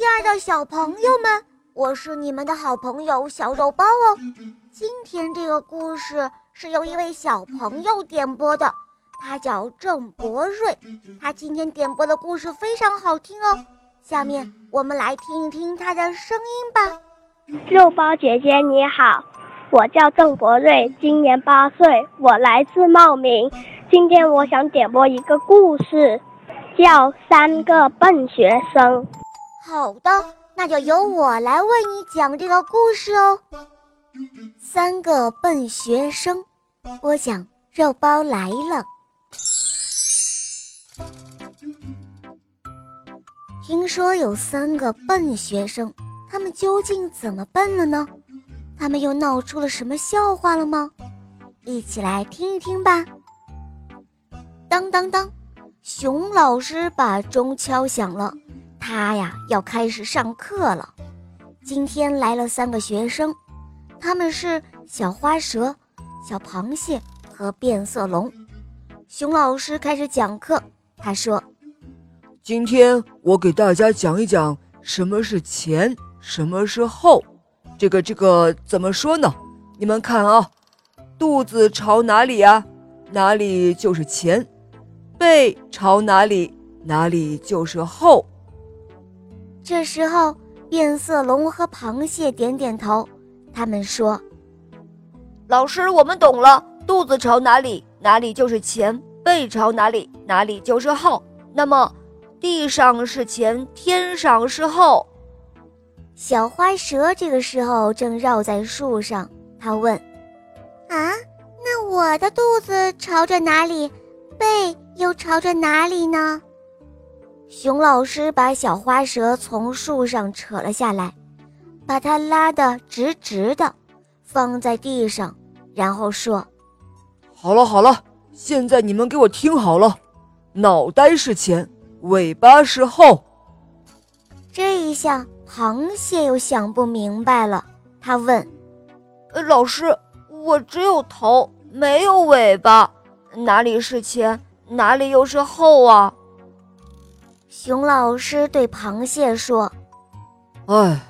亲爱的小朋友们，我是你们的好朋友小肉包哦。今天这个故事是由一位小朋友点播的，他叫郑博瑞。他今天点播的故事非常好听哦。下面我们来听一听他的声音吧。肉包姐姐你好，我叫郑博瑞，今年八岁，我来自茂名。今天我想点播一个故事，叫《三个笨学生》。好的，那就由我来为你讲这个故事哦。三个笨学生，播讲肉包来了。听说有三个笨学生，他们究竟怎么笨了呢？他们又闹出了什么笑话了吗？一起来听一听吧。当当当，熊老师把钟敲响了。他呀要开始上课了，今天来了三个学生，他们是小花蛇、小螃蟹和变色龙。熊老师开始讲课，他说：“今天我给大家讲一讲什么是前，什么是后。这个这个怎么说呢？你们看啊，肚子朝哪里呀？哪里就是前；背朝哪里，哪里就是后。”这时候，变色龙和螃蟹点点头，他们说：“老师，我们懂了。肚子朝哪里，哪里就是前；背朝哪里，哪里就是后。那么，地上是前，天上是后。”小花蛇这个时候正绕在树上，它问：“啊，那我的肚子朝着哪里，背又朝着哪里呢？”熊老师把小花蛇从树上扯了下来，把它拉得直直的，放在地上，然后说：“好了好了，现在你们给我听好了，脑袋是前，尾巴是后。”这一下，螃蟹又想不明白了，他问：“呃老师，我只有头，没有尾巴，哪里是前，哪里又是后啊？”熊老师对螃蟹说：“哎，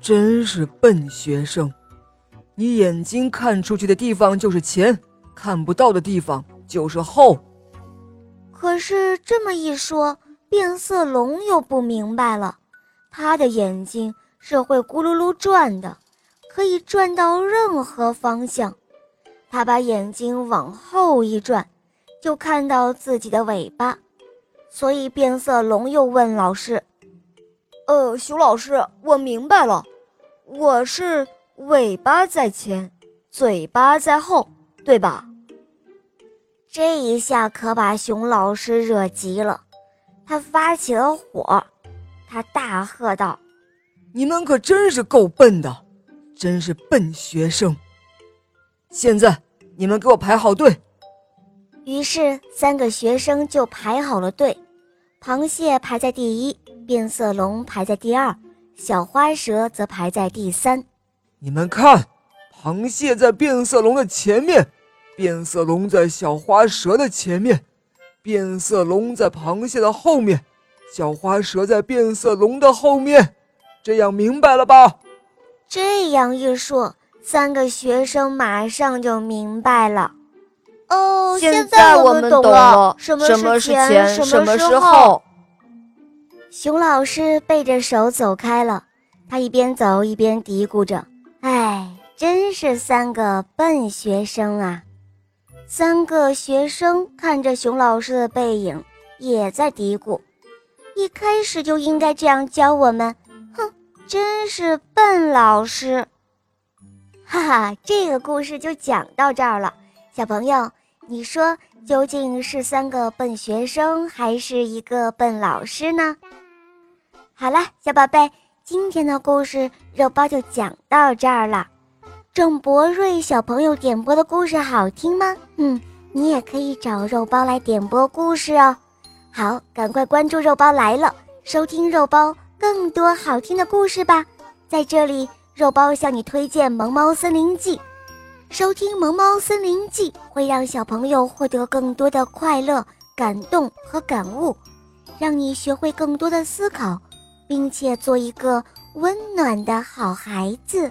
真是笨学生！你眼睛看出去的地方就是前，看不到的地方就是后。”可是这么一说，变色龙又不明白了。他的眼睛是会咕噜噜转的，可以转到任何方向。他把眼睛往后一转，就看到自己的尾巴。所以，变色龙又问老师：“呃，熊老师，我明白了，我是尾巴在前，嘴巴在后，对吧？”这一下可把熊老师惹急了，他发起了火，他大喝道：“你们可真是够笨的，真是笨学生！现在你们给我排好队。”于是，三个学生就排好了队。螃蟹排在第一，变色龙排在第二，小花蛇则排在第三。你们看，螃蟹在变色龙的前面，变色龙在小花蛇的前面，变色龙在螃蟹的后面，小花蛇在变色龙的后面。这样明白了吧？这样一说，三个学生马上就明白了。哦，现在我们懂了，什么是前，什么是后。熊老师背着手走开了，他一边走一边嘀咕着：“哎，真是三个笨学生啊！”三个学生看着熊老师的背影，也在嘀咕：“一开始就应该这样教我们。”哼，真是笨老师！哈哈，这个故事就讲到这儿了，小朋友。你说究竟是三个笨学生，还是一个笨老师呢？好了，小宝贝，今天的故事肉包就讲到这儿了。郑博瑞小朋友点播的故事好听吗？嗯，你也可以找肉包来点播故事哦。好，赶快关注肉包来了，收听肉包更多好听的故事吧。在这里，肉包向你推荐《萌猫森林记》。收听《萌猫森林记》会让小朋友获得更多的快乐、感动和感悟，让你学会更多的思考，并且做一个温暖的好孩子。